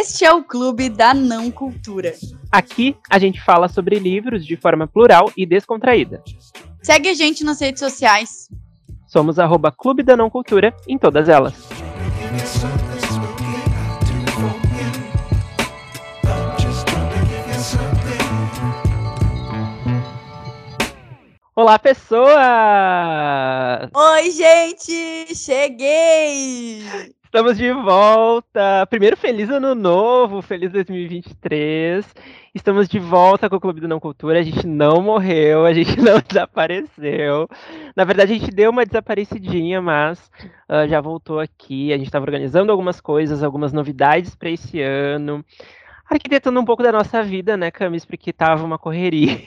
Este é o Clube da Não Cultura. Aqui a gente fala sobre livros de forma plural e descontraída. Segue a gente nas redes sociais. Somos arroba Clube da Não Cultura em todas elas. Olá, pessoas! Oi, gente! Cheguei! Estamos de volta! Primeiro, feliz ano novo, feliz 2023. Estamos de volta com o Clube do Não Cultura. A gente não morreu, a gente não desapareceu. Na verdade, a gente deu uma desaparecidinha, mas uh, já voltou aqui. A gente estava organizando algumas coisas, algumas novidades para esse ano. Arquitetando um pouco da nossa vida, né, Camis? Porque tava uma correria.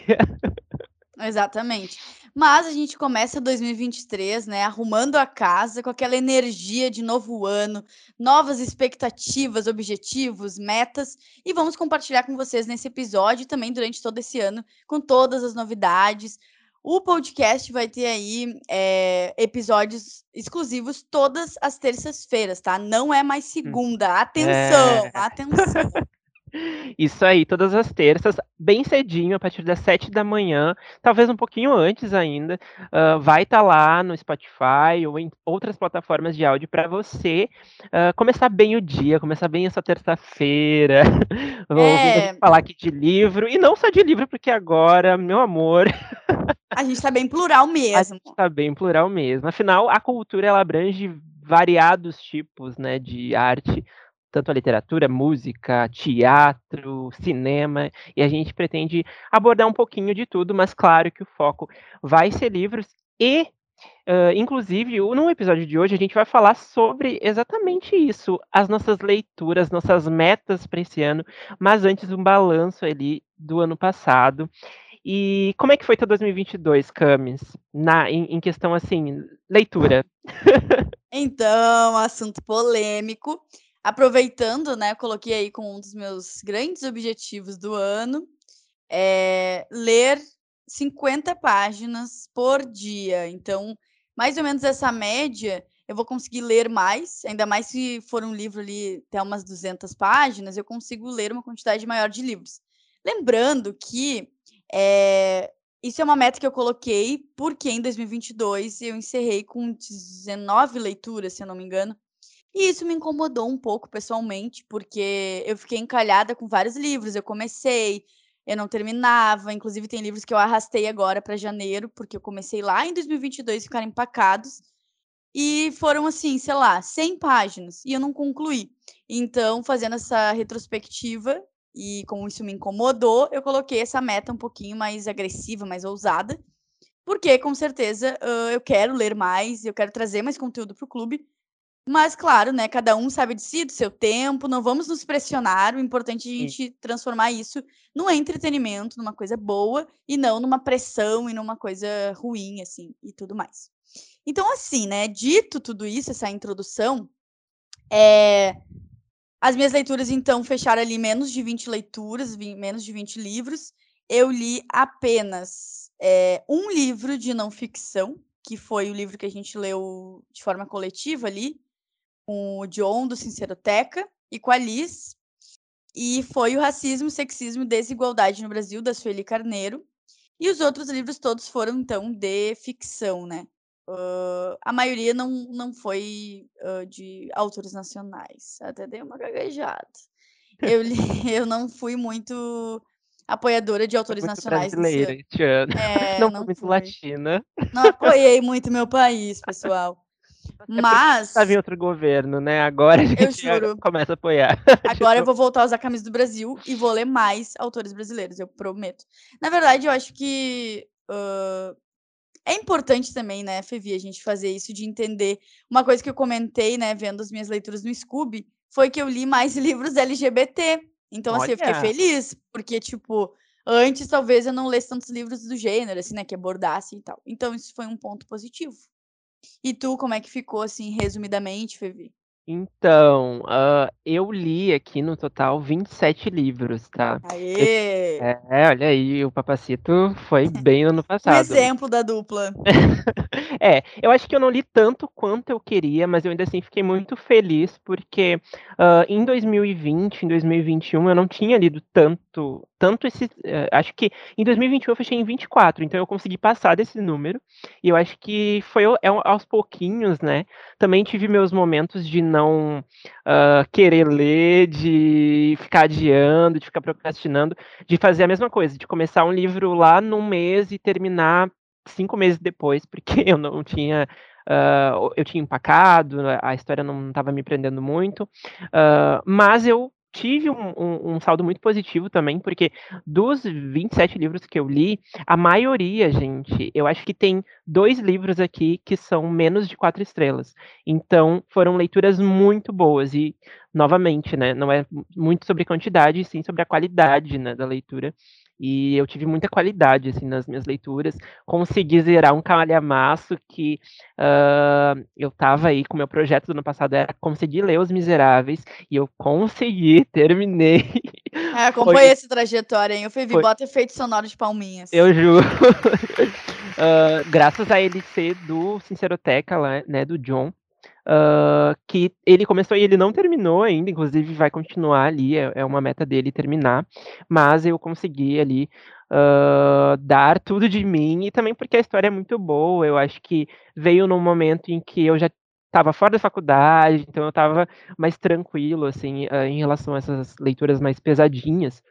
Exatamente. Mas a gente começa 2023, né, arrumando a casa com aquela energia de novo ano, novas expectativas, objetivos, metas, e vamos compartilhar com vocês nesse episódio e também durante todo esse ano com todas as novidades. O podcast vai ter aí é, episódios exclusivos todas as terças-feiras, tá? Não é mais segunda. Atenção, é... atenção. Isso aí, todas as terças, bem cedinho, a partir das sete da manhã, talvez um pouquinho antes ainda, uh, vai estar tá lá no Spotify ou em outras plataformas de áudio para você uh, começar bem o dia, começar bem essa terça-feira. Vou é... falar aqui de livro, e não só de livro, porque agora, meu amor. A gente está bem plural mesmo. A gente está bem plural mesmo. Afinal, a cultura ela abrange variados tipos né, de arte tanto a literatura, música, teatro, cinema, e a gente pretende abordar um pouquinho de tudo, mas claro que o foco vai ser livros e Uh, inclusive, no episódio de hoje, a gente vai falar sobre exatamente isso, as nossas leituras, nossas metas para esse ano, mas antes um balanço ali do ano passado. E como é que foi teu 2022, Camis, na, em, em questão, assim, leitura? Então, assunto polêmico. Aproveitando, né, coloquei aí como um dos meus grandes objetivos do ano, é ler 50 páginas por dia. Então, mais ou menos essa média, eu vou conseguir ler mais, ainda mais se for um livro ali até umas 200 páginas, eu consigo ler uma quantidade maior de livros. Lembrando que é, isso é uma meta que eu coloquei porque em 2022 eu encerrei com 19 leituras, se eu não me engano. E isso me incomodou um pouco pessoalmente, porque eu fiquei encalhada com vários livros. Eu comecei, eu não terminava. Inclusive, tem livros que eu arrastei agora para janeiro, porque eu comecei lá em 2022 ficar empacados. E foram assim, sei lá, 100 páginas e eu não concluí. Então, fazendo essa retrospectiva e como isso me incomodou, eu coloquei essa meta um pouquinho mais agressiva, mais ousada. Porque, com certeza, eu quero ler mais, eu quero trazer mais conteúdo para o clube. Mas, claro, né, cada um sabe de si, do seu tempo, não vamos nos pressionar, o importante é a gente Sim. transformar isso num entretenimento, numa coisa boa, e não numa pressão e numa coisa ruim, assim, e tudo mais. Então, assim, né, dito tudo isso, essa introdução, é... as minhas leituras, então, fecharam ali menos de 20 leituras, menos de 20 livros, eu li apenas é, um livro de não ficção, que foi o livro que a gente leu de forma coletiva ali, com o John do Sinceroteca e com a Liz. E foi o Racismo, Sexismo e Desigualdade no Brasil, da Sueli Carneiro. E os outros livros todos foram, então, de ficção, né? Uh, a maioria não, não foi uh, de autores nacionais. Até dei uma gaguejada. Eu, li, eu não fui muito apoiadora de autores muito nacionais. Brasileira. É, não, não muito latina. Não apoiei muito meu país, pessoal. Mas. Estava em outro governo, né? Agora a gente começa a apoiar. Agora eu vou voltar a usar a camisa do Brasil e vou ler mais autores brasileiros, eu prometo. Na verdade, eu acho que. Uh, é importante também, né, Fevi, a gente fazer isso de entender. Uma coisa que eu comentei, né, vendo as minhas leituras no Scooby, foi que eu li mais livros LGBT. Então, Olha. assim, eu fiquei feliz, porque, tipo, antes talvez eu não lesse tantos livros do gênero, assim, né, que abordasse e tal. Então, isso foi um ponto positivo. E tu, como é que ficou, assim, resumidamente, Fevi? Então, hã, eu li aqui no total 27 livros, tá. Eu Aê! é, olha aí, o Papacito foi bem no ano Um passado. exemplo da dupla. É, eu acho que eu não li tanto quanto eu queria, mas eu ainda assim fiquei muito feliz, porque, hã, em 2020, em 2021, eu não tinha lido tanto tanto esse eh, acho que em 2021 eu fechei em 24, então eu consegui passar desse número, e eu acho que foi é aos pouquinhos, né. Também tive meus momentos de não, hã, querer ler, de ficar adiando, de ficar procrastinando, de fazer a mesma coisa, de começar um livro lá num mês e terminar 5 meses depois, porque eu não tinha, hã, eu tinha empacado, a história não estava me prendendo muito, hã, mas eu tive um um um saldo muito positivo também, porque dos 27 livros que eu li, a maioria, gente, eu acho que tem 2 livros aqui que são menos de 4 estrelas. Então, foram leituras muito boas e, novamente, né, não é muito sobre quantidade, sim sobre a qualidade, né, da leitura. E eu tive muita qualidade, assim, nas minhas leituras, consegui zerar um calhamaço que, hã, eu estava aí com o meu projeto do ano passado era conseguir ler Os Miseráveis, e eu consegui, terminei. É, acompanhei essa trajetória, hein. Fê, Foi bota efeito sonoro de palminhas. Eu juro. Hã, graças a ele ser do Sinceroteca lá, né, do John, hã, que ele começou e ele não terminou ainda, inclusive vai continuar ali, é é uma meta dele terminar, mas eu consegui ali, hã, dar tudo de mim e também porque a história é muito boa, eu acho que veio num momento em que eu já estava fora da faculdade, então eu estava mais tranquilo, assim, hã, em relação a essas leituras mais pesadinhas.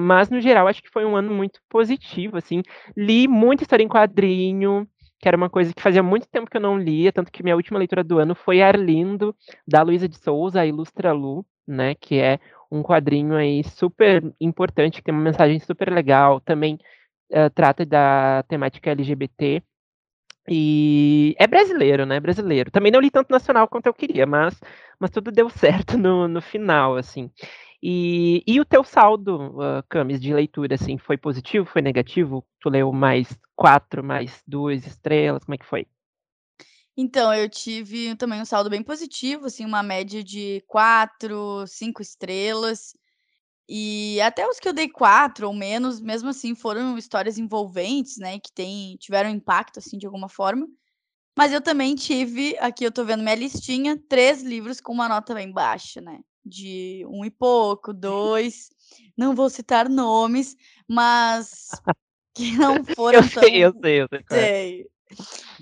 Mas no geral acho que foi um ano muito positivo, assim, li muita história em quadrinho, que era uma coisa que fazia muito tempo que eu não lia, tanto que minha última leitura do ano foi Arlindo, da Luísa de Souza, a Ilustra-Lu, né, que é um quadrinho aí super importante, que tem uma mensagem super legal, também, hã, trata da temática LGBT. E é brasileiro, né, brasileiro. Também não li tanto nacional quanto eu queria, mas mas tudo deu certo no no final, assim. E e o teu saldo, hã, Camis, de leitura, assim, foi positivo, foi negativo? Tu leu mais 4, mais 2 estrelas, como é que foi? Então, eu tive também um saldo bem positivo, assim, uma média de 4, 5 estrelas. E até os que eu dei 4 ou menos, mesmo assim, foram histórias envolventes, né, que têm tiveram impacto, assim, de alguma forma. Mas eu também tive, aqui eu tô vendo minha listinha, 3 livros com uma nota bem baixa, né, de 1 e pouco, 2, não vou citar nomes, mas que não Eu foram sei, eu tão sei, eu sei qual é. sei,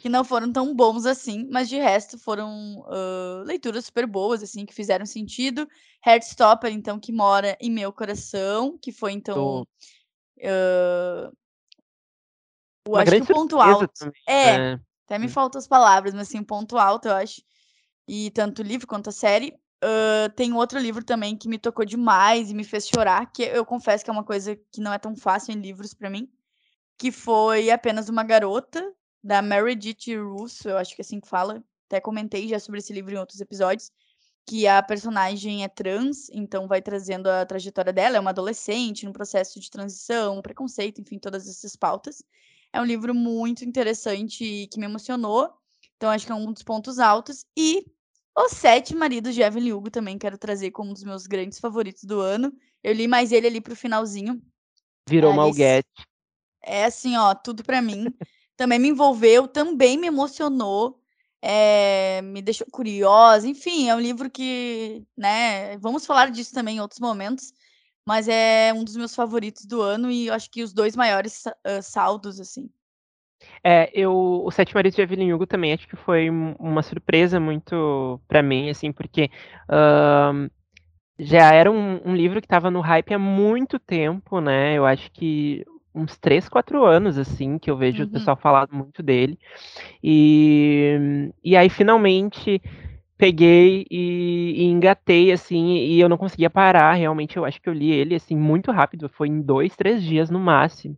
que não foram tão bons assim, mas de resto foram, hã, leituras super boas, assim, que fizeram sentido. Heartstopper, então, que mora em meu coração, que foi então, hã eu acho que o ponto alto também, é, né. até me Hum. faltam as palavras, mas assim, o ponto alto eu acho, e tanto o livro quanto a série. Tem um outro livro também que me tocou demais e me fez chorar, que eu confesso que é uma coisa que não é tão fácil em livros pra mim, que foi Apenas uma Garota, da Meredith Russo, eu acho que é assim que fala, até comentei já sobre esse livro em outros episódios, que a personagem é trans, então vai trazendo a trajetória dela, é uma adolescente num processo de transição, preconceito, enfim, todas essas pautas. É um livro muito interessante que me emocionou, então acho que é um dos pontos altos. E Os Sete Maridos de Evelyn Hugo também quero trazer como um dos meus grandes favoritos do ano. Eu li mais ele ali para o finalzinho. Virou Ali s malguete. é assim, ó, tudo pra mim. Também me envolveu, também me emocionou, eh, me deixou curiosa, enfim, é um livro que, né, vamos falar disso também em outros momentos, mas é um dos meus favoritos do ano e eu acho que os 2 maiores hã, saldos, assim. É, eu Os Sete Maridos de Evelyn Hugo também acho que foi um uma surpresa muito pra mim, assim, porque, hã, já era um um livro que estava no hype há muito tempo, né, eu acho que uns 3, 4 anos, assim, que eu vejo o Uhum. pessoal falar muito dele. E e aí finalmente peguei e e engatei, assim, e eu não conseguia parar, realmente eu acho que eu li ele, assim, muito rápido, foi em 2, 3 dias no máximo,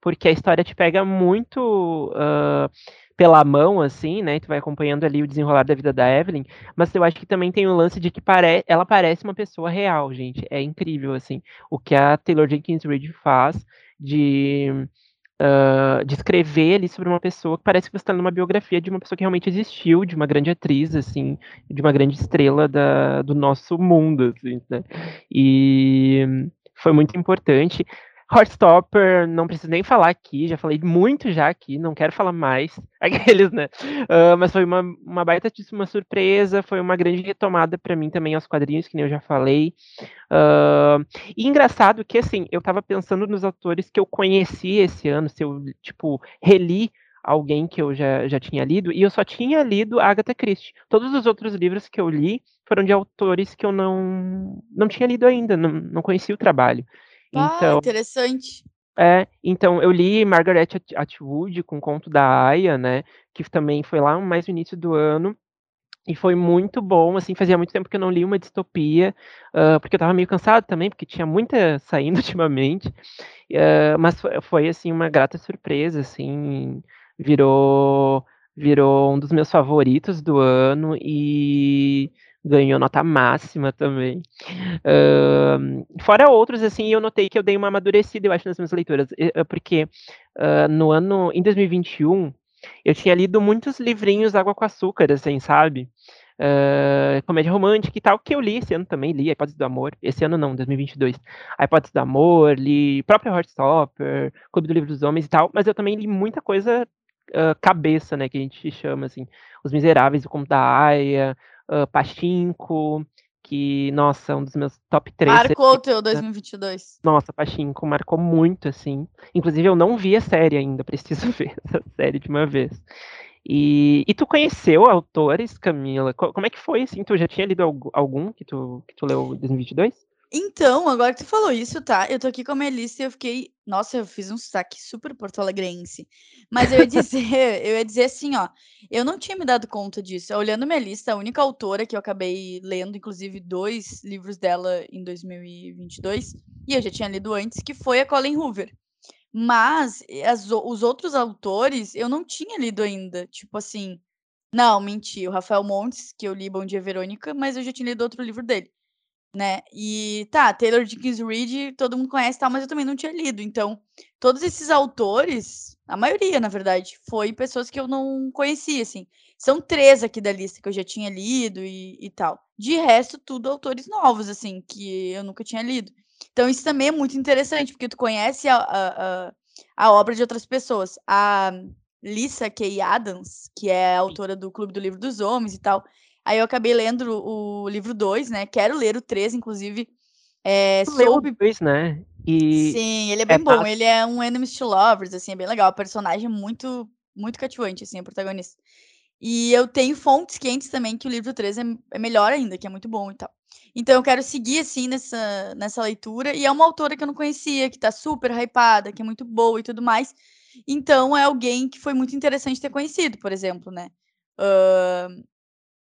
porque a história te pega muito, hã, pela mão, assim, né, tu vai acompanhando ali o desenrolar da vida da Evelyn, mas eu acho que também tem o lance de que pare ela parece uma pessoa real, gente, é incrível, assim, o que a Taylor Jenkins Reid faz de uh, de escrever ali sobre uma pessoa que parece que você está numa biografia de uma pessoa que realmente existiu, de uma grande atriz, assim, de uma grande estrela da, do nosso mundo, assim, né? E foi muito importante. Heartstopper, não preciso nem falar aqui, já falei muito já aqui, não quero falar mais, aqueles, né? Uh, mas foi uma, uma baita uma surpresa, foi uma grande retomada para mim também aos quadrinhos, que nem eu já falei. Uh, e engraçado que, assim, eu tava pensando nos autores que eu conheci esse ano, se eu, tipo, reli alguém que eu já, já tinha lido, e eu só tinha lido Agatha Christie. Todos os outros livros que eu li foram de autores que eu não, não tinha lido ainda, não, não conhecia o trabalho. Ah, então, interessante. É, então eu li Margaret Atwood com o conto da Aya, né, que também foi lá mais no início do ano, e foi muito bom, assim, fazia muito tempo que eu não li uma distopia, uh, porque eu estava meio cansado também, porque tinha muita saindo ultimamente, uh, mas foi, foi, assim, uma grata surpresa, assim, virou, virou um dos meus favoritos do ano, e ganhou nota máxima também. Uh, fora outros, assim, eu notei que eu dei uma amadurecida, eu acho, nas minhas leituras, porque uh, no ano, em 2021, eu tinha lido muitos livrinhos água com açúcar, assim, sabe? Uh, comédia romântica e tal, que eu li esse ano também, li A Hipótese do Amor, esse ano não, 2022, A Hipótese do Amor, li próprio Heartstopper, Clube do Livro dos Homens e tal, mas eu também li muita coisa uh, cabeça, né, que a gente chama, assim, Os Miseráveis, o Conto da Aya, uh, Pachinko, que, nossa, é um dos meus top 3. Marcou o teu 2022. Nossa, Pachinko marcou muito, assim. Inclusive, eu não vi a série ainda, preciso ver essa série de uma vez. E, e tu conheceu autores, Camila? Como é que foi, assim? Tu já tinha lido algum que tu, que tu leu em 2022? Então, agora que tu falou isso, tá? Eu tô aqui com a minha lista e eu fiquei. Nossa, eu fiz um sotaque super porto-alegrense. Mas eu ia dizer, eu ia dizer assim, ó. Eu não tinha me dado conta disso. Olhando minha lista, a única autora que eu acabei lendo, inclusive, dois livros dela em 2022, e eu já tinha lido antes, que foi a Colin Hoover. Mas as, os outros autores eu não tinha lido ainda. Tipo assim. Não, menti. O Rafael Montes, que eu li Bom Dia Verônica, mas eu já tinha lido outro livro dele né? E tá, Taylor Jenkins Reid todo mundo conhece tal, mas eu também não tinha lido. Então, todos esses autores, a maioria, na verdade, foi pessoas que eu não conhecia, assim. São três aqui da lista que eu já tinha lido e, e tal. De resto, tudo autores novos, assim, que eu nunca tinha lido. Então, isso também é muito interessante, porque tu conhece a, a, a, a obra de outras pessoas. A Lisa Kay Adams, que é a autora do Clube do Livro dos Homens e tal, Aí eu acabei lendo o livro 2, né? Quero ler o 3, inclusive. É, soube... dois, né? E Sim, ele é bem é bom. Ele é um Enemies to Lovers, assim, é bem legal. O personagem é muito, muito cativante, assim, o protagonista. E eu tenho fontes quentes também que o livro 3 é, é melhor ainda, que é muito bom e tal. Então eu quero seguir, assim, nessa, nessa leitura. E é uma autora que eu não conhecia, que tá super hypada, que é muito boa e tudo mais. Então é alguém que foi muito interessante ter conhecido, por exemplo, né? Uh,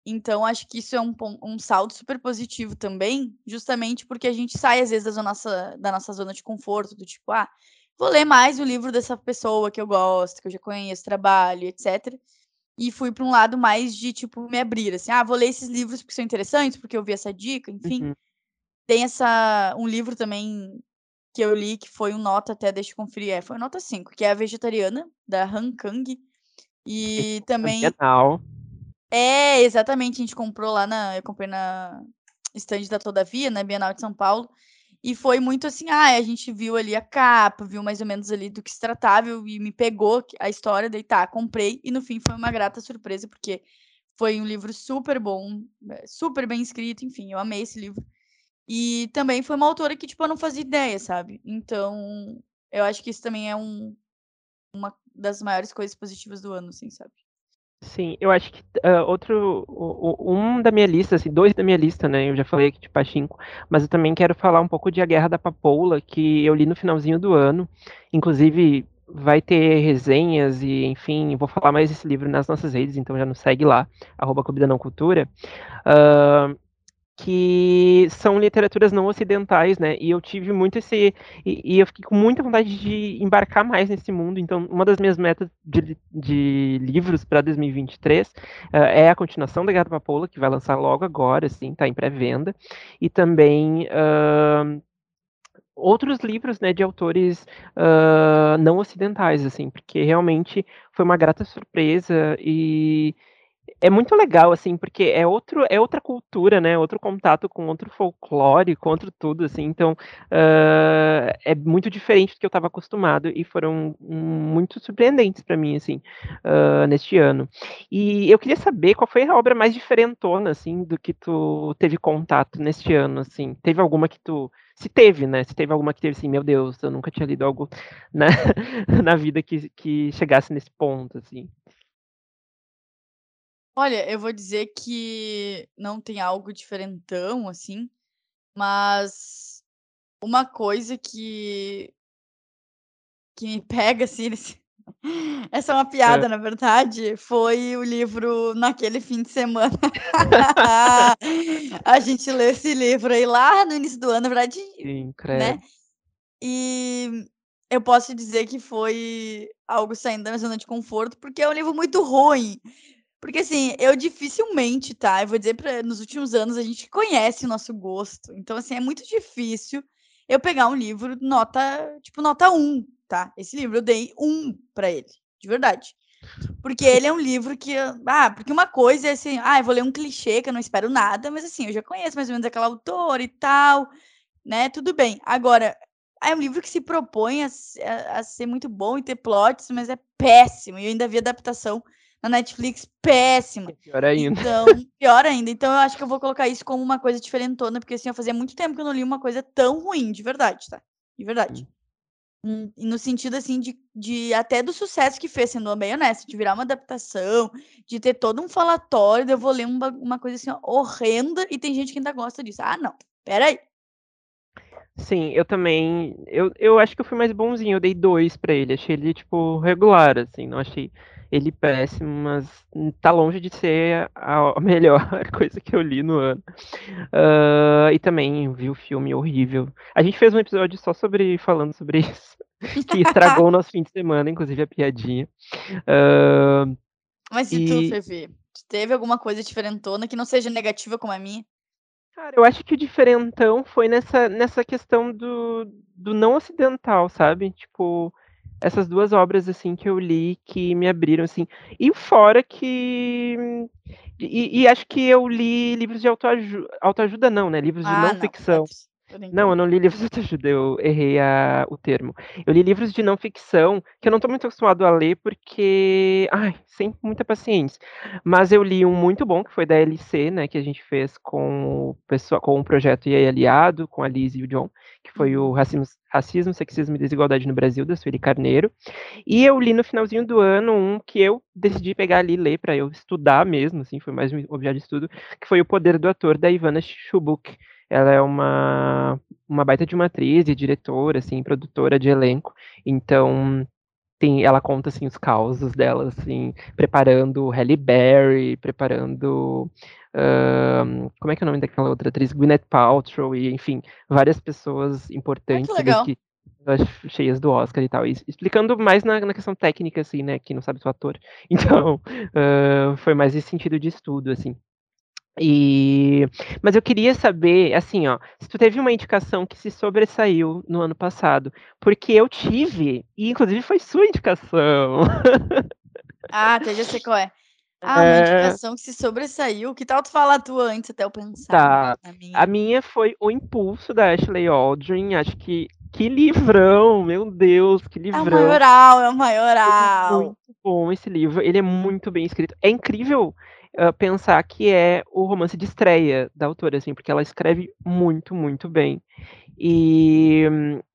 então, acho que isso é um, um saldo super positivo também, justamente porque a gente sai, às vezes, da nossa, da nossa zona de conforto, do tipo, ah, vou ler mais o livro dessa pessoa que eu gosto, que eu já conheço, trabalho, etc. E fui para um lado mais de, tipo, me abrir, assim, ah, vou ler esses livros porque são interessantes, porque eu vi essa dica, enfim. Uhum. Tem essa, um livro também que eu li, que foi um nota até, deixa eu conferir, é, foi nota 5, que é A Vegetariana, da Han Kang. E também... É, exatamente, a gente comprou lá na eu comprei na estande da Todavia, na Bienal de São Paulo, e foi muito assim, ah, a gente viu ali a capa, viu mais ou menos ali do que se tratava e me pegou a história, daí tá, comprei, e no fim foi uma grata surpresa, porque foi um livro super bom, eh, super bem escrito, enfim, eu amei esse livro. E também foi uma autora que, tipo, eu não fazia ideia, sabe? Então, eu acho que isso também é um, uma das maiores coisas positivas do ano, assim, sabe? Sim, eu acho que uh, outro, um da minha lista, assim, dois da minha lista, né? Eu já falei aqui de Pachinko, mas eu também quero falar um pouco de A Guerra da Papoula, que eu li no finalzinho do ano. Inclusive, vai ter resenhas e, enfim, vou falar mais desse livro nas nossas redes, então já nos segue lá, arroba Não Cultura. Uh, que são literaturas não ocidentais, né? E eu tive muito esse. E, e, eu fiquei com muita vontade de embarcar mais nesse mundo. Então, uma das minhas metas de, de livros para 2023 uh, é a continuação da Gata Papoula, que vai lançar logo agora, assim, tá em pré-venda. E também. Uh, outros livros, né, de autores, hã, não ocidentais, assim, porque realmente foi uma grata surpresa e é muito legal, assim, porque é outro é outra cultura, né, outro contato com outro folclore, com outro tudo, assim, então, hã, é muito diferente do que eu estava acostumado e foram muito surpreendentes para mim, assim, hã, neste ano. E eu queria saber qual foi a obra mais diferentona, assim, do que tu teve contato neste ano, assim. Teve alguma que tu se teve, né, se teve alguma que teve assim: "Meu Deus, eu nunca tinha lido algo, né, na vida que que chegasse nesse ponto", assim. Olha, eu vou dizer que não tem algo diferentão, assim, mas uma coisa que que me pega, assim, nesse essa é uma piada, na verdade, foi o livro Naquele Fim de Semana. A gente leu esse livro aí lá no início do ano, na verdade, Sim, né, e eu posso dizer que foi algo saindo da minha zona de conforto, porque é um livro muito ruim. Porque, assim, eu dificilmente, tá, eu vou dizer pra nos últimos anos a gente conhece o nosso gosto, então, assim, é muito difícil eu pegar um livro nota, tipo, nota 1, tá. Esse livro eu dei 1 pra ele, de verdade. Porque ele é um livro que ah, porque uma coisa é assim: "Ah, eu vou ler um clichê que eu não espero nada", mas, assim, eu já conheço mais ou menos aquela autora e tal, né, tudo bem. Agora, é um livro que se propõe a a a ser muito bom e ter plots, mas é péssimo, e eu ainda vi adaptação na Netflix péssima. É pior ainda. Então pior ainda, então eu acho que eu vou colocar isso como uma coisa diferentona, porque, assim, ó, fazia muito tempo que eu não li uma coisa tão ruim, de verdade, tá, de verdade. Hum. No sentido, assim, de de até do sucesso que fez, sendo bem honesta, de virar uma adaptação, de ter todo um falatório, eu vou ler um ba uma coisa, assim, ó, horrenda e tem gente que ainda gosta disso. Ah não, espera aí. Sim, eu também eu eu acho que eu fui mais bonzinho, eu dei 2 pra ele, achei ele, tipo, regular, assim, não achei ele péssimo, mas tá longe de ser a melhor coisa que eu li no ano. Hã, e também vi o filme horrível. A gente fez um episódio só sobre falando sobre isso, que estragou o nosso fim de semana, inclusive a piadinha. Hã, Mas e tu, e? Tu teve alguma coisa diferentona que não seja negativa como a minha? Cara, eu acho que o diferentão foi nessa nessa questão do do não ocidental, sabe, tipo, essas 2 obras, assim, que eu li que me abriram, assim. E fora que e e acho que eu li livros de autoaju autoajuda não, né, livros de Ah não não, ficção. Não, eu não li livros de autoajuda, eu errei a o termo. Eu li livros de não ficção, que eu não tô muito acostumado a ler, porque, ai, sem muita paciência. Mas eu li um muito bom, que foi da LC, né, que a gente fez com o pessoal com o projeto E Aliado, com a Liz e o John, que foi o Uhum. racismo racismo, sexismo e desigualdade no Brasil, da Sueli Carneiro. E eu li no finalzinho do ano um que eu decidi pegar ali e ler pra eu estudar mesmo, assim, foi mais um objeto de estudo, que foi O Poder do Ator, da Ivana Schubuck. Ela é uma uma baita de uma atriz e diretora, assim, produtora de elenco, então tem ela conta, assim, os causos dela, assim, preparando Halle Berry, preparando, hã, como é que é o nome daquela outra atriz? Gwyneth Paltrow e, enfim, várias pessoas que importantes ali legal. que cheias do Oscar e tal, e explicando mais na na questão técnica, assim, né, que não sabe sou ator. Então, hã, foi mais esse sentido de estudo, assim. E mas eu queria saber, assim, ó, se tu teve uma indicação que se sobressaiu no ano passado, porque eu tive, e inclusive foi sua indicação. Ah, tá, já sei qual é. Ah, uma É. indicação que se sobressaiu, que tal tu falar a tua antes, até eu pensar Tá, a minha. minha foi O Impulso, da Ashley Aldrin, acho que que livrão, meu Deus, que É o livrão. maioral, é o Ele é muito maioral. bom esse livro, ele é muito bem escrito. É incrível, hã, pensar que é o romance de estreia da autora, assim, porque ela escreve muito, muito bem. E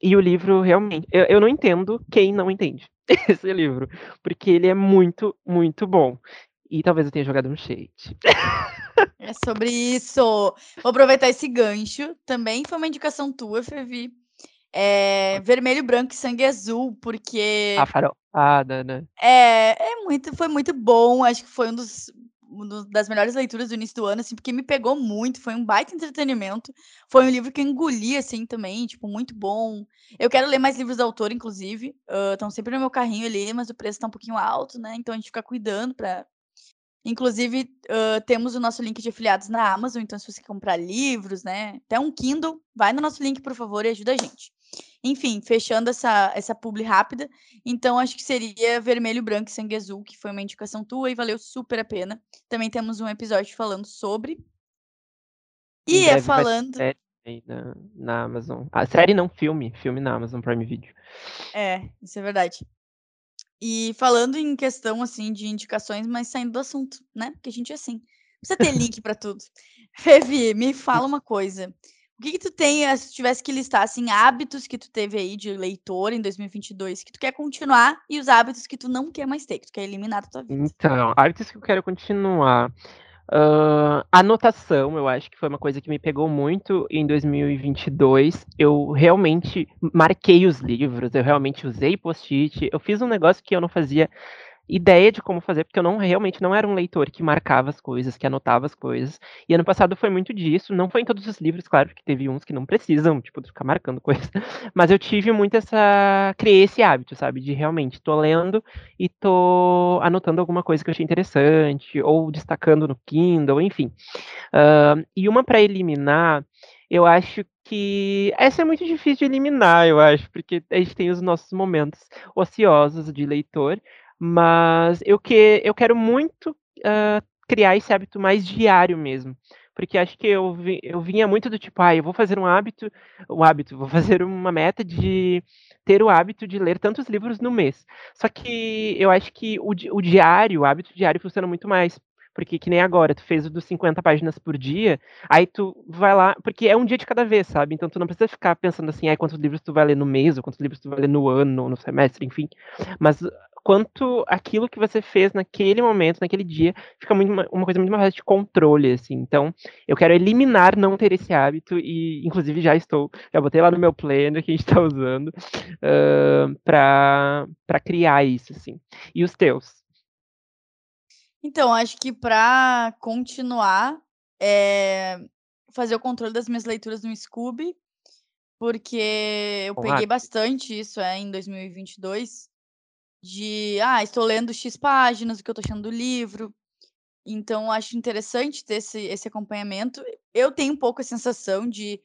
e o livro realmente eu eu não entendo quem não entende esse livro, porque ele é muito, muito bom. E talvez eu tenha jogado um shade. É sobre isso. Vou aproveitar esse gancho, também foi uma indicação tua, Fevi, eh, Vermelho, Branco e Sangue Azul, A porque Farofada, né. É, é muito foi muito bom, acho que foi um dos um dos das melhores leituras do início do ano, assim, porque me pegou muito, foi um baita entretenimento, foi um livro que eu engoli, assim, também, tipo, muito bom. Eu quero ler mais livros da autora, inclusive, estão sempre no meu carrinho ali, mas o preço tá um pouquinho alto, né, então a gente fica cuidando pra inclusive, hã, temos o nosso link de afiliados na Amazon, então se você comprar livros, né, até um Kindle, vai no nosso link, por favor, e ajuda a gente. Enfim, fechando essa, essa publi rápida. Então, acho que seria Vermelho, Branco e Sangue Azul, que foi uma indicação tua e valeu super a pena. Também temos um episódio falando sobre. E é falando. Série na, na Amazon. A série não, filme. Filme na Amazon Prime Video. É, isso é verdade. E falando em questão, assim, de indicações, mas saindo do assunto, né? Porque a gente é assim. Precisa ter link para tudo. Fevi, me fala uma coisa. O que, que tu tem, eh, se tivesse que listar, assim, hábitos que tu teve aí de leitor em 2022 que tu quer continuar e os hábitos que tu não quer mais ter, que tu quer eliminar da tua vida? Então, hábitos que eu quero continuar. Uh, anotação, eu acho que foi uma coisa que me pegou muito em 2022. Eu realmente marquei os livros, eu realmente usei post-it. Eu fiz um negócio que eu não fazia ideia de como fazer, porque eu não realmente não era um leitor que marcava as coisas, que anotava as coisas. E ano passado foi muito disso. Não foi em todos os livros, claro, porque teve uns que não precisam, tipo, de ficar marcando coisas. Mas eu tive muito essa. Criei esse hábito, sabe? De realmente tô lendo e tô anotando alguma coisa que eu achei interessante, ou destacando no Kindle, enfim. Uh, e uma para eliminar. Eu acho que essa é muito difícil de eliminar, eu acho, porque a gente tem os nossos momentos ociosos de leitor, mas eu, que, eu quero muito uh, criar esse hábito mais diário mesmo. Porque acho que eu, vi, eu vinha muito do tipo, ah, eu vou fazer um hábito, o um hábito, vou fazer uma meta de ter o hábito de ler tantos livros no mês. Só que eu acho que o, o diário, o hábito diário funciona muito mais. Porque que nem agora, tu fez o dos 50 páginas por dia, aí tu vai lá, porque é um dia de cada vez, sabe? Então tu não precisa ficar pensando assim, ah, quantos livros tu vai ler no mês, ou quantos livros tu vai ler no ano, no semestre, enfim. Mas quanto aquilo que você fez naquele momento, naquele dia, fica muito uma, uma coisa muito mais de controle, assim. Então, eu quero eliminar não ter esse hábito e, inclusive, já estou, já botei lá no meu planner que a gente está usando uh, para criar isso, assim. E os teus? Então, acho que para continuar, é fazer o controle das minhas leituras no Scooby, porque eu peguei bastante isso é, em 2022 de, ah, estou lendo X páginas, o que eu estou achando do livro. Então, acho interessante ter esse, esse acompanhamento. Eu tenho um pouco a sensação de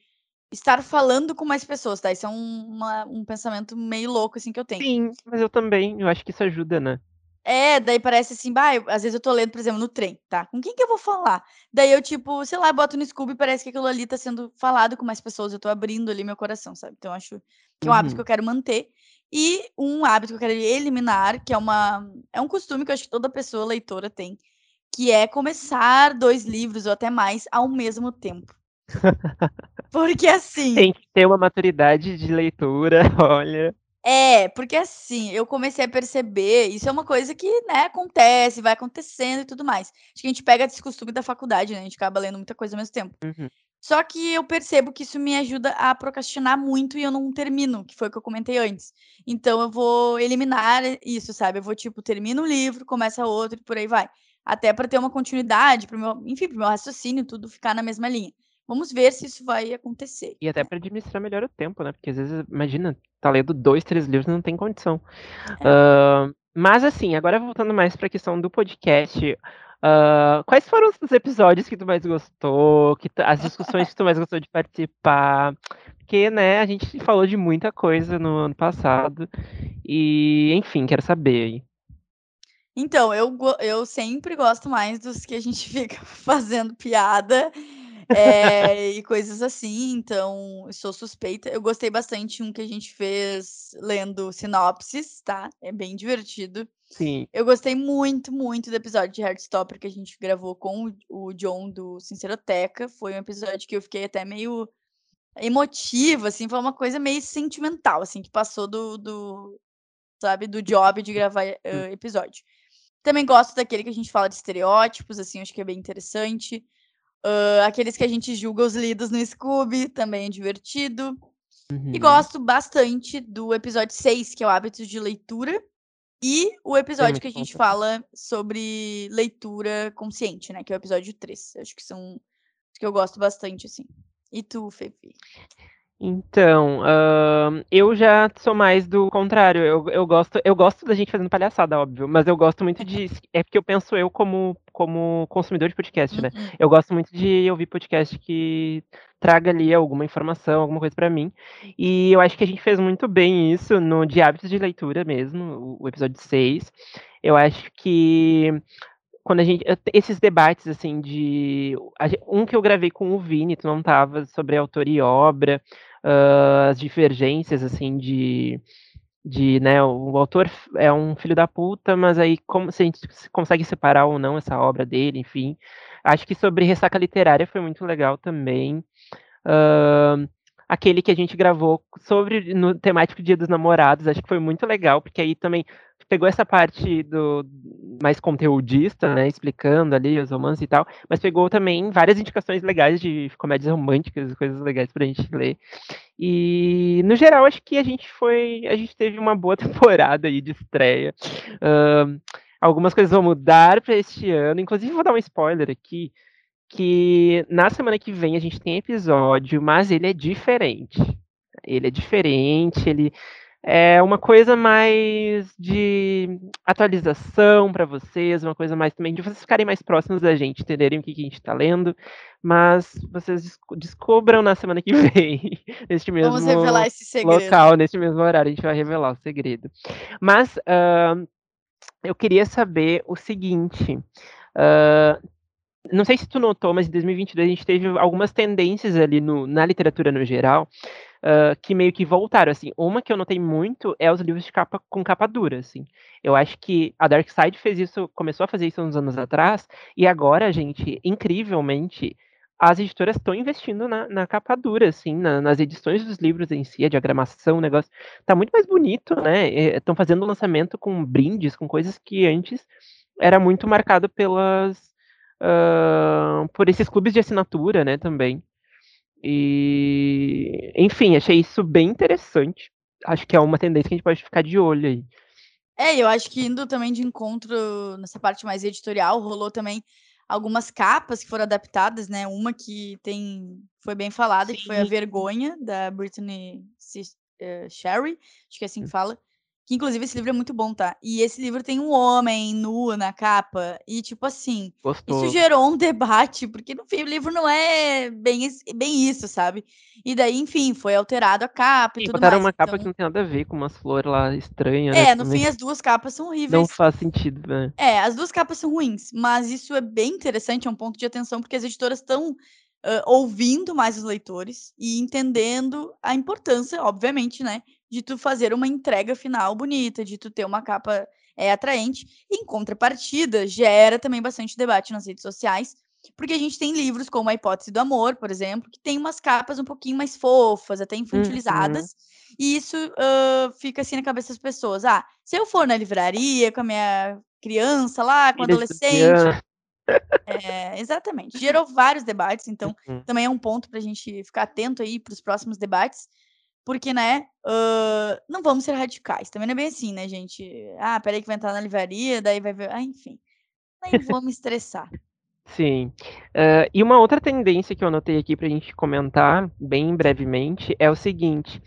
estar falando com mais pessoas, tá? Isso é um, uma, um pensamento meio louco, assim, que eu tenho. Sim, mas eu também, eu acho que isso ajuda, né? É, daí parece assim, bah, eu, às vezes eu tô lendo, por exemplo, no trem, tá? Com quem que eu vou falar? Daí eu, tipo, sei lá, boto no Scooby e parece que aquilo ali tá sendo falado com mais pessoas, eu tô abrindo ali meu coração, sabe? Então, acho que é um hábito que eu quero manter. E um hábito que eu quero eliminar, que é uma é um costume que eu acho que toda pessoa leitora tem, que é começar dois livros ou até mais ao mesmo tempo. Porque assim. Tem que ter uma maturidade de leitura, olha. É, porque assim, eu comecei a perceber, isso é uma coisa que, né, acontece, vai acontecendo e tudo mais. Acho que a gente pega esse costume da faculdade, né? A gente acaba lendo muita coisa ao mesmo tempo. Uhum. Só que eu percebo que isso me ajuda a procrastinar muito e eu não termino, que foi o que eu comentei antes. Então eu vou eliminar isso, sabe? Eu vou, tipo, termino um livro, começa outro e por aí vai. Até para ter uma continuidade, pro meu, enfim, pro meu raciocínio, tudo ficar na mesma linha. Vamos ver se isso vai acontecer. E até para administrar melhor o tempo, né? Porque às vezes, imagina, tá lendo dois, três livros e não tem condição. É. Uh, mas assim, agora voltando mais para a questão do podcast, Uh, quais foram os episódios que tu mais gostou? Que tu, as discussões que tu mais gostou de participar? Porque, né, a gente falou de muita coisa no ano passado. E, enfim, quero saber. Então, eu, eu sempre gosto mais dos que a gente fica fazendo piada é, e coisas assim. Então, sou suspeita. Eu gostei bastante um que a gente fez lendo sinopses, tá? É bem divertido. Sim. Eu gostei muito, muito do episódio de Heartstopper que a gente gravou com o, o John do Sinceroteca. Foi um episódio que eu fiquei até meio emotiva, assim, foi uma coisa meio sentimental, assim, que passou do, do sabe, do job de gravar uh, episódio. Também gosto daquele que a gente fala de estereótipos, assim, acho que é bem interessante. Uh, aqueles que a gente julga os lidos no Scooby, também é divertido. Uhum. E gosto bastante do episódio 6, que é o hábito de leitura, e o episódio que a gente fala sobre leitura consciente, né? Que é o episódio 3. Acho que são os que eu gosto bastante, assim. E tu, Fefe? Então, hã, eu já sou mais do contrário, eu eu gosto eu gosto da gente fazendo palhaçada, óbvio, mas eu gosto muito de é porque eu penso eu como como consumidor de podcast, né. Uhum. Eu gosto muito de ouvir podcast que traga ali alguma informação, alguma coisa pra mim, e eu acho que a gente fez muito bem isso no de hábitos de leitura mesmo, o o episódio 6. Eu acho que quando a gente esses debates, assim, de um que eu gravei com o Vini, tu não estava, sobre autor e obra, hã, as divergências, assim, de de, né, o autor é um filho da puta, mas aí como se a gente consegue separar ou não essa obra dele, enfim. Acho que sobre ressaca literária foi muito legal também. Hã, aquele que a gente gravou sobre no temático Dia dos Namorados, acho que foi muito legal, porque aí também pegou essa parte do mais conteudista, né, explicando ali os romances e tal, mas pegou também várias indicações legais de comédias românticas coisas legais pra gente ler. E, no geral, acho que a gente foi a gente teve uma boa temporada aí de estreia. Hã, algumas coisas vão mudar pra este ano, inclusive vou dar um spoiler aqui, que na semana que vem a gente tem episódio, mas ele é diferente. Ele é diferente, ele é uma coisa mais de atualização pra vocês, uma coisa mais também de vocês ficarem mais próximos da gente, entenderem o que que a gente tá lendo, mas vocês descu descubram na semana que vem, neste mesmo local, nesse mesmo horário, a gente vai revelar o segredo. Mas, hã, eu queria saber o seguinte, hã, não sei se tu notou, mas em 2022 a gente teve algumas tendências ali no na literatura no geral, hã, que meio que voltaram, assim. Uma que eu notei muito é os livros de capa com capa dura, assim. Eu acho que a Darkside fez isso começou a fazer isso uns anos atrás, e agora, gente, incrivelmente, as editoras estão investindo na na capa dura, assim, na nas edições dos livros em si, a diagramação, o negócio tá muito mais bonito, né, estão fazendo lançamento com brindes, com coisas que antes era muito marcado pelas hã, por esses clubes de assinatura, né, também. E, enfim, achei isso bem interessante. Acho que é uma tendência que a gente pode ficar de olho aí. É, eu acho que indo também de encontro nessa parte mais editorial, rolou também algumas capas que foram adaptadas, né, uma que tem foi bem falada, que foi A Sim. Vergonha, da Sis eh, Sherry, acho que é assim que Hum. fala, que inclusive esse livro é muito bom, tá. E esse livro tem um homem nu na capa, e tipo assim, isso Gostoso. gerou um debate, porque no fim o livro não é bem bem isso, sabe. E daí, enfim, foi alterado a capa e Sim, tudo botaram mais, uma capa que então não tem nada a ver, com umas flor lá estranha, né, É, no também. fim as 2 capas são Não horríveis. faz sentido, né. É, as 2 capas são ruins, mas isso é bem interessante, é um ponto de atenção, porque as editoras estão, hã, ouvindo mais os leitores e entendendo a importância, obviamente, né, de tu fazer uma entrega final bonita, de tu ter uma capa, eh, atraente. Em contrapartida, gera também bastante debate nas redes sociais, porque a gente tem livros como A Hipótese do Amor, por exemplo, que tem umas capas um pouquinho mais fofas, até Uhum. infantilizadas, e isso, hã, fica assim na cabeça das pessoas: "Ah, se eu for na livraria com a minha criança lá, com de adolescente". É, exatamente. Gerou vários debates, então Uhum. também é um ponto pra gente ficar atento aí para os próximos debates, porque, né, hã, não vamos ser radicais, também não é bem assim, né, gente. "Ah, espera aí que vai entrar na livraria, daí vai ver" ah, enfim, nem vou me estressar. Sim. Hã, e uma outra tendência que eu anotei aqui pra gente comentar, bem brevemente, é o seguinte: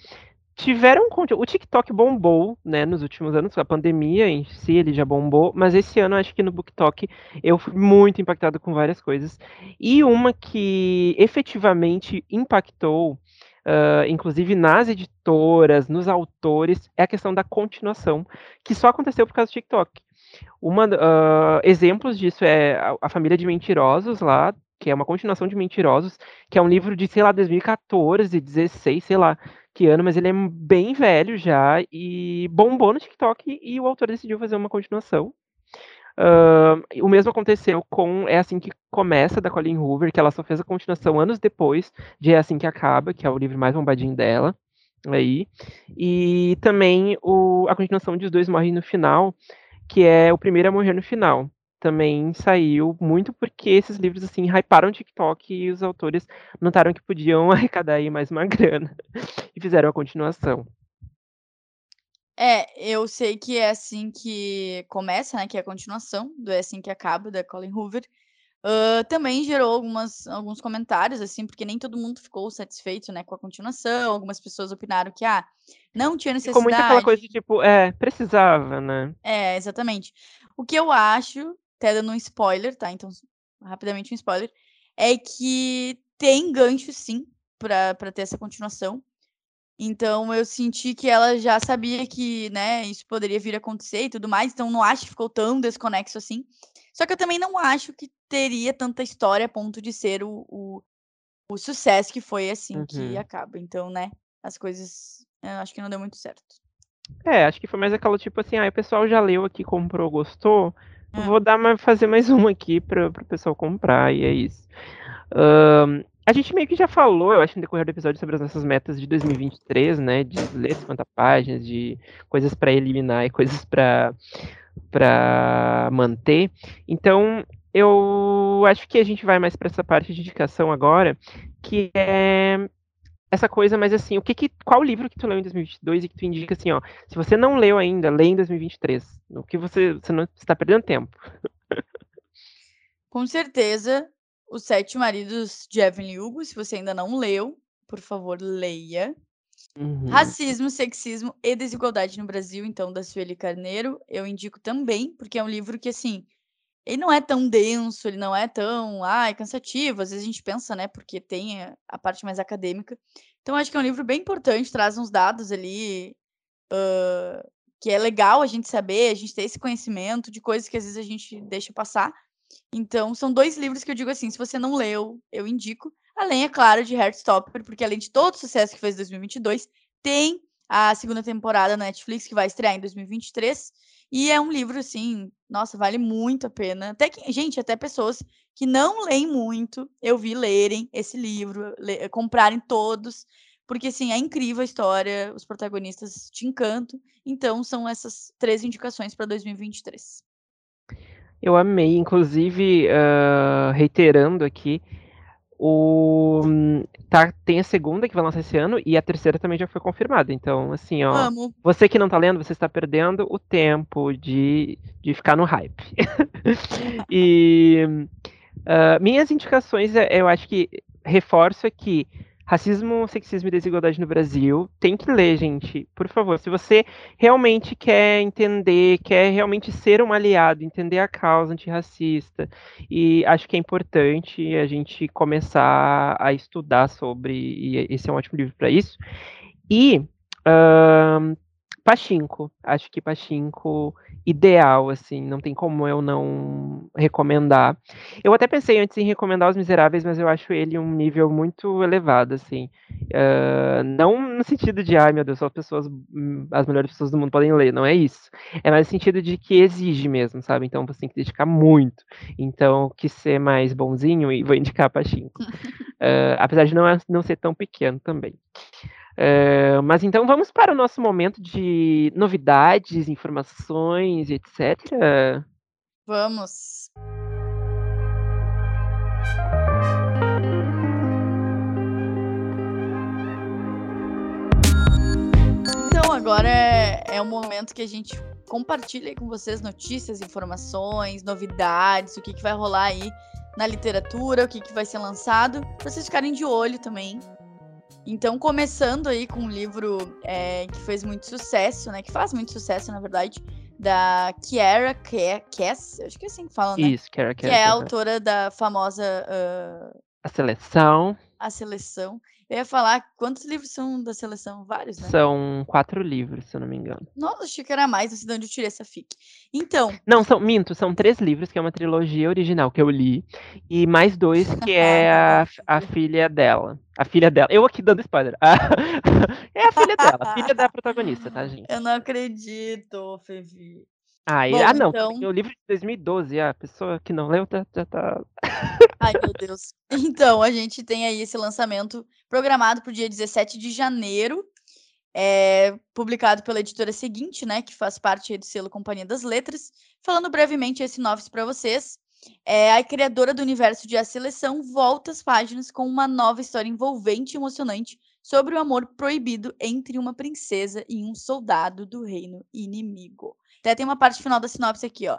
tiveram o TikTok bombou, né, nos últimos anos, a pandemia em si, ele já bombou, mas esse ano acho que no BookTok eu fui muito impactado com várias coisas. E uma que efetivamente impactou, hã, inclusive nas editoras, nos autores, é a questão da continuação, que só aconteceu por causa do TikTok. Uma hã, exemplos disso é a A Família de Mentirosos lá, que é uma continuação de Mentirosos, que é um livro de, sei lá, 2014, 16, sei lá que ano, mas ele é bem velho já e bombou no TikTok e o autor decidiu fazer uma continuação. Hã, o mesmo aconteceu com É Assim que Começa, da Colleen Hoover, que ela só fez a continuação anos depois de É Assim que Acaba, que é o livro mais bombadinho dela, aí. E também o a continuação de Os Dois Morrem no Final, que é O Primeiro a Morrer no Final. Também saiu muito porque esses livros, assim, hyparam o TikTok e os autores notaram que podiam arrecadar aí mais uma grana, e fizeram a continuação. É, eu sei que É Assim que Começa, né, que é a continuação do É Assim que Acaba, da Colleen Hoover, Uh, também gerou algumas, alguns comentários, assim, porque nem todo mundo ficou satisfeito, né, com a continuação. Algumas pessoas opinaram que, ah, não tinha necessidade. Ficou muito aquela coisa de tipo, é, precisava, né? É, exatamente. O que eu acho, até dando um spoiler, tá? Então, rapidamente um spoiler, é que tem gancho, sim, pra ter essa continuação. Então eu senti que ela já sabia que, né, isso poderia vir a acontecer e tudo mais, então não acho que ficou tão desconexo assim. Só que eu também não acho que teria tanta história a ponto de ser o, o, o sucesso que foi assim uhum. que acaba. Então, né, as coisas eu acho que não deu muito certo. É, acho que foi mais aquela tipo assim, ah, o pessoal já leu aqui, comprou, gostou. É. Vou dar mais, fazer mais uma aqui para o pessoal comprar, e é isso. Um, a gente meio que já falou, eu acho, no decorrer do episódio, sobre as nossas metas de 2023, né? De ler 50 páginas, de coisas para eliminar e coisas para para manter. Então, eu acho que a gente vai mais para essa parte de indicação agora, que é essa coisa, mas assim, o que, que qual livro que tu leu em 2022 e que tu indica assim, ó, se você não leu ainda, lê em 2023. O que você você não está perdendo tempo. Com certeza, os Sete Maridos de Evelyn Hugo, se você ainda não leu, por favor, leia. Uhum. Racismo, Sexismo e Desigualdade no Brasil, então, da Sueli Carneiro, eu indico também, porque é um livro que, assim, ele não é tão denso, ele não é tão, ai, cansativo, às vezes a gente pensa, né, porque tem a parte mais acadêmica. Então, acho que é um livro bem importante, traz uns dados ali, uh, que é legal a gente saber, a gente ter esse conhecimento de coisas que às vezes a gente deixa passar. Então, são dois livros que eu digo assim, se você não leu, eu indico. Além, é claro, de Heartstopper, porque além de todo o sucesso que fez em 2022, tem a segunda temporada na Netflix que vai estrear em 2023. E é um livro, assim, nossa, vale muito a pena. Até que, gente, até pessoas que não leem muito, eu vi lerem esse livro, comprarem todos, porque, assim, é incrível a história, os protagonistas te encantam. Então, são essas três indicações para 2023. Eu amei, inclusive, uh, reiterando aqui, o tá, tem a segunda que vai lançar esse ano e a terceira também já foi confirmada. Então, assim, ó, Amo. você que não tá lendo, você está perdendo o tempo de, de ficar no hype. e uh, minhas indicações, é, eu acho que reforço aqui Racismo, Sexismo e Desigualdade no Brasil. Tem que ler, gente, por favor. Se você realmente quer entender, quer realmente ser um aliado, entender a causa antirracista, e acho que é importante a gente começar a estudar sobre, e esse é um ótimo livro para isso. E uh, Pachinko. Acho que Pachinko ideal, assim, não tem como eu não recomendar. Eu até pensei antes em recomendar Os Miseráveis, mas eu acho ele um nível muito elevado, assim. Uh, não no sentido de, ai meu Deus, só as pessoas, as melhores pessoas do mundo podem ler, não é isso. É mais no sentido de que exige mesmo, sabe? Então você tem que dedicar muito. Então, que ser mais bonzinho, e vou indicar Pachinko. Uh, apesar de não, não ser tão pequeno também. Uh, mas então vamos para o nosso momento de novidades, informações, etc. Vamos. Então agora é, é o momento que a gente compartilha com vocês notícias, informações, novidades, o que, que vai rolar aí na literatura, o que, que vai ser lançado, para vocês ficarem de olho também então, começando aí com um livro é, que fez muito sucesso, né? Que faz muito sucesso, na verdade, da Kiara Cass, acho que é assim que fala, né? Isso, Kiara Cass. Que é a autora da famosa... Uh... A Seleção. A Seleção. Eu ia falar, quantos livros são da seleção? Vários, né? São quatro livros, se eu não me engano. Nossa, achei que era mais, não sei de onde eu tirei essa fic. Então. Não, são, minto, são três livros, que é uma trilogia original que eu li, e mais dois que é a, a filha dela. A filha dela. Eu aqui dando spoiler. é a filha dela, a filha da protagonista, tá, gente? Eu não acredito, Fevi. Ah, Bom, ah não, então... o livro de 2012, a pessoa que não leu tá, já tá. Ai, meu Deus. Então, a gente tem aí esse lançamento programado para o dia 17 de janeiro, é, publicado pela editora seguinte, né, que faz parte do selo Companhia das Letras. Falando brevemente esse sinopse para vocês, é, a criadora do universo de A Seleção volta às páginas com uma nova história envolvente e emocionante sobre o amor proibido entre uma princesa e um soldado do reino inimigo. Até tem uma parte final da sinopse aqui, ó.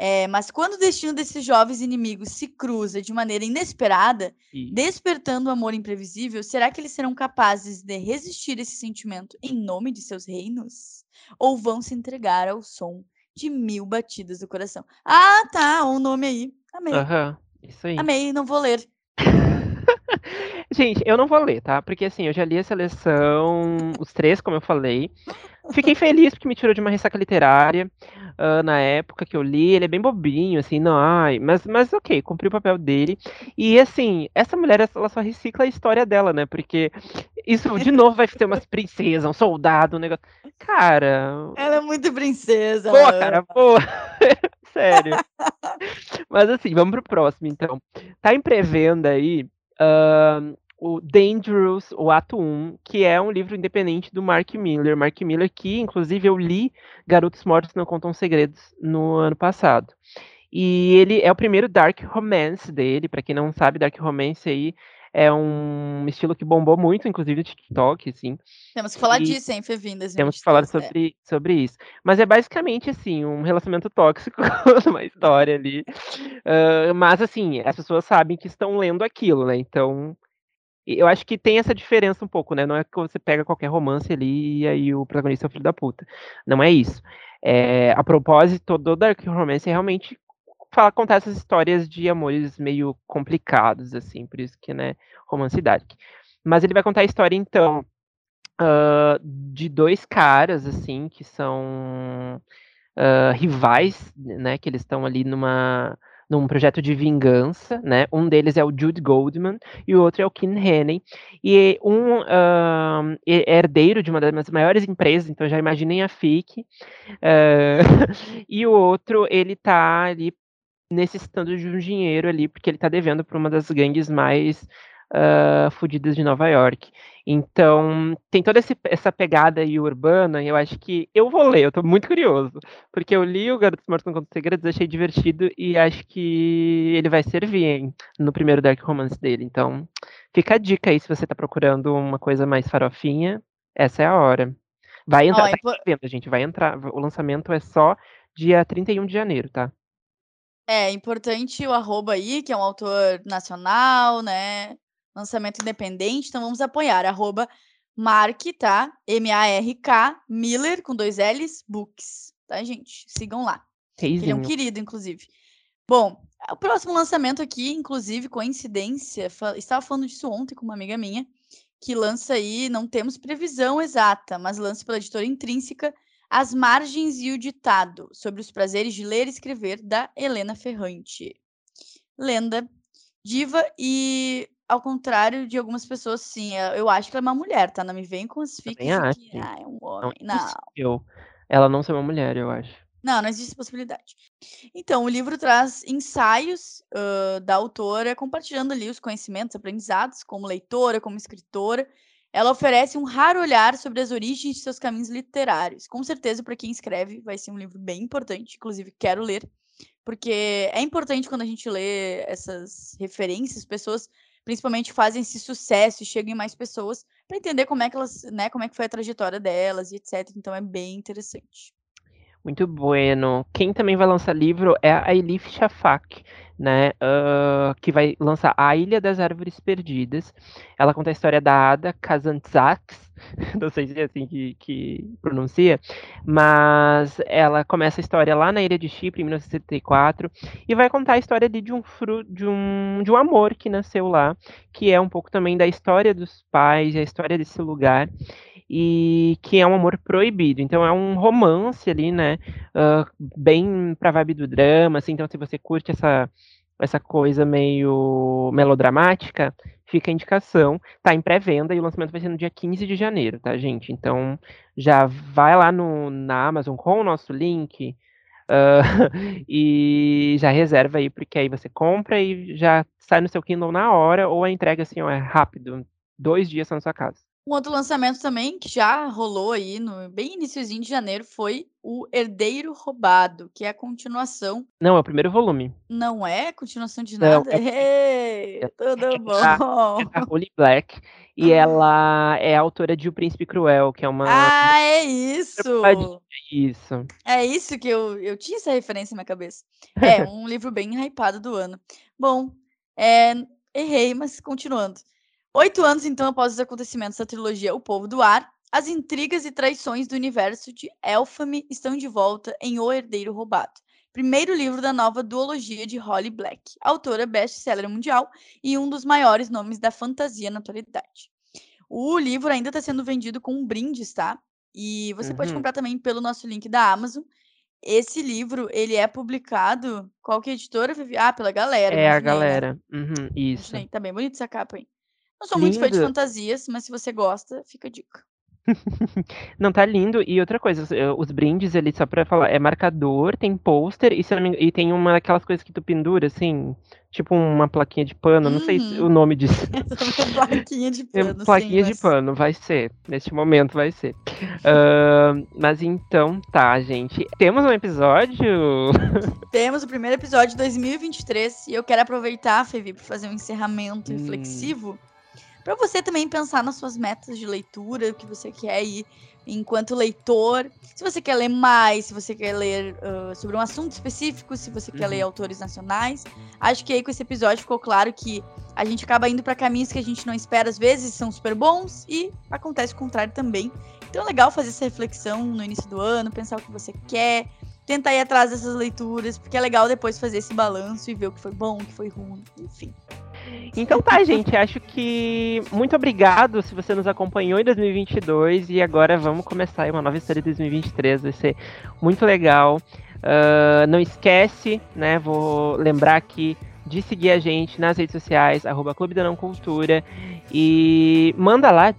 É, mas quando o destino desses jovens inimigos se cruza de maneira inesperada, Isso. despertando o amor imprevisível, será que eles serão capazes de resistir esse sentimento em nome de seus reinos? Ou vão se entregar ao som de mil batidas do coração? Ah, tá, o nome aí. Amei. Aham, isso aí. Amei, não vou ler. Gente, eu não vou ler, tá? Porque assim, eu já li a seleção, os três, como eu falei. Fiquei feliz porque me tirou de uma ressaca literária uh, na época que eu li. Ele é bem bobinho, assim, não, ai, mas, mas ok, cumpriu o papel dele. E assim, essa mulher, ela só recicla a história dela, né? Porque isso, de novo, vai ter umas princesas, um soldado, um negócio. Cara. Ela é muito princesa. Pô, cara, pô. Sério. mas assim, vamos pro próximo, então. Tá em pré-venda aí. Uh, o Dangerous, o ato 1, que é um livro independente do Mark Miller. Mark Miller, que inclusive eu li Garotos Mortos Não Contam Segredos no ano passado. E ele é o primeiro dark romance dele. Para quem não sabe, dark romance aí é um estilo que bombou muito, inclusive no TikTok, assim. Temos que falar e disso, hein, Fevindas. Temos que falar sobre, sobre isso. Mas é basicamente, assim, um relacionamento tóxico, uma história ali. Uh, mas, assim, as pessoas sabem que estão lendo aquilo, né? Então, eu acho que tem essa diferença um pouco, né? Não é que você pega qualquer romance ali e aí o protagonista é o filho da puta. Não é isso. É, a propósito do Dark Romance é realmente fala, contar essas histórias de amores meio complicados, assim, por isso que, né, romance dark. Mas ele vai contar a história, então, uh, de dois caras, assim, que são uh, rivais, né, que eles estão ali numa num projeto de vingança, né? Um deles é o Jude Goldman e o outro é o Kim Haney. E um uh, é herdeiro de uma das maiores empresas, então já imaginem a FIC. Uh, e o outro, ele tá ali necessitando de um dinheiro ali, porque ele tá devendo para uma das gangues mais uh, fudidas de Nova York. Então, tem toda esse, essa pegada aí urbana, e eu acho que eu vou ler, eu tô muito curioso, porque eu li o Garotos Mortos com Segredos, achei divertido, e acho que ele vai servir hein, no primeiro Dark Romance dele. Então, fica a dica aí, se você tá procurando uma coisa mais farofinha, essa é a hora. Vai entrar, oh, tá por... gente, vai entrar, o lançamento é só dia 31 de janeiro, tá? É importante o arroba aí, que é um autor nacional, né? lançamento independente, então vamos apoiar. Arroba Mark, tá? M-A-R-K, Miller, com dois L's, Books, tá, gente? Sigam lá. Ele é um querido, inclusive. Bom, o próximo lançamento aqui, inclusive, coincidência, estava falando disso ontem com uma amiga minha, que lança aí, não temos previsão exata, mas lança pela editora Intrínseca, As Margens e o Ditado, sobre os prazeres de ler e escrever, da Helena Ferrante. Lenda, diva e ao contrário de algumas pessoas, sim, eh, eu acho que ela é uma mulher, tá? Não me vem com as fics que ah, é um homem. Não. não. Ela não ser uma mulher, eu acho. Não, não existe possibilidade. Então, o livro traz ensaios uh, da autora compartilhando ali os conhecimentos, aprendizados, como leitora, como escritora. Ela oferece um raro olhar sobre as origens de seus caminhos literários. Com certeza, para quem escreve, vai ser um livro bem importante. Inclusive, quero ler, porque é importante quando a gente lê essas referências, pessoas principalmente fazem esse sucesso e chegam em mais pessoas para entender como é que elas, né, como é que foi a trajetória delas e etc. Então é bem interessante. Muito bueno. Quem também vai lançar livro é a Elif Shafak, né? Uh, que vai lançar A Ilha das Árvores Perdidas. Ela conta a história da Ada Kazantzaks, não sei se é assim que, que pronuncia, mas ela começa a história lá na ilha de Chipre, em 1974, e vai contar a história de um, fru, de, um, de um amor que nasceu lá, que é um pouco também da história dos pais, a história desse lugar, e que é um amor proibido. Então é um romance ali, né? Uh, bem pra vibe do drama, assim. Então, se você curte essa, essa coisa meio melodramática, fica a indicação. Tá em pré-venda e o lançamento vai ser no dia 15 de janeiro, tá, gente? Então já vai lá no, na Amazon com o nosso link. Uh, e já reserva aí, porque aí você compra e já sai no seu Kindle na hora, ou a entrega assim, ó, é rápido, dois dias na sua casa. Um outro lançamento também que já rolou aí no bem iniciozinho de janeiro foi o Herdeiro Roubado, que é a continuação. Não, é o primeiro volume. Não é continuação de Não, nada? é- Ei, tudo é bom? a Holly Black. E ela é autora de O Príncipe Cruel, que é uma. Ah, é isso! Isso. É isso que eu, eu tinha essa referência na minha cabeça. É, um livro bem hypado do ano. Bom, é, errei, mas continuando. Oito anos, então, após os acontecimentos da trilogia O Povo do Ar, as intrigas e traições do universo de Elfame estão de volta em O Herdeiro Roubado, primeiro livro da nova duologia de Holly Black, autora best-seller mundial e um dos maiores nomes da fantasia na atualidade. O livro ainda está sendo vendido com um brindes, tá? E você pode Uhum. comprar também pelo nosso link da Amazon. Esse livro, ele é publicado, qual que é a editora, Vivi? Ah, pela Galera. É a né? galera. Uhum, isso. Imaginei. Tá bem bonita essa capa, hein? Não sou muito fã de Lindo. fantasias, mas se você gosta, fica a dica. Não, tá lindo. E outra coisa, os- brindes ali, só pra falar, é marcador, tem pôster e, e tem uma daquelas coisas que tu pendura, assim, tipo uma plaquinha de pano, não sei se Uhum. o nome disso. Plaquinha de É, pano, plaquinha sim, de mas- pano, vai ser. Neste momento vai ser. Ahn, mas então tá, gente. Temos um episódio. Temos o primeiro episódio de 2023 e eu quero aproveitar, Fevi, para fazer um encerramento Hum. reflexivo. Para você também pensar nas suas metas de leitura, o que você quer ir enquanto leitor. Se você quer ler mais, se você quer ler ah, sobre um assunto específico, se você quer Uhum. ler autores nacionais. Acho que aí com esse episódio ficou claro que a gente acaba indo para caminhos que a gente não espera, às vezes são super bons e acontece o contrário também. Então é legal fazer essa reflexão no início do ano, pensar o que você quer, tentar ir atrás dessas leituras, porque é legal depois fazer esse balanço e ver o que foi bom, o que foi ruim, enfim. Então tá, gente. Acho que muito obrigado se você nos acompanhou em 2022 e agora vamos começar uma nova história de 2023. Vai ser muito legal. Ah, não esquece, né? Vou lembrar aqui de seguir a gente nas redes sociais, arroba Clube da Não Cultura. E manda lá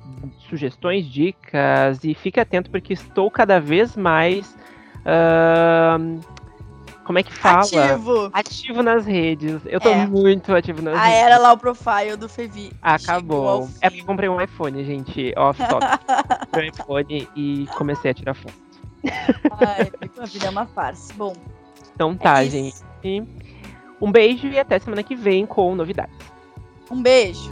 sugestões, dicas e fique atento porque estou cada vez mais. ah, como é que fala? Ativo! Ativo nas redes. Eu tô É. muito ativo nas Ah, redes. era lá o profile do Fevi. Acabou. É porque eu comprei um iPhone, gente. Off top. comprei um iPhone e comecei a tirar foto. Ai, a vida é uma farsa. Bom, Então tá, é gente. Um beijo e até semana que vem com novidades. Um beijo.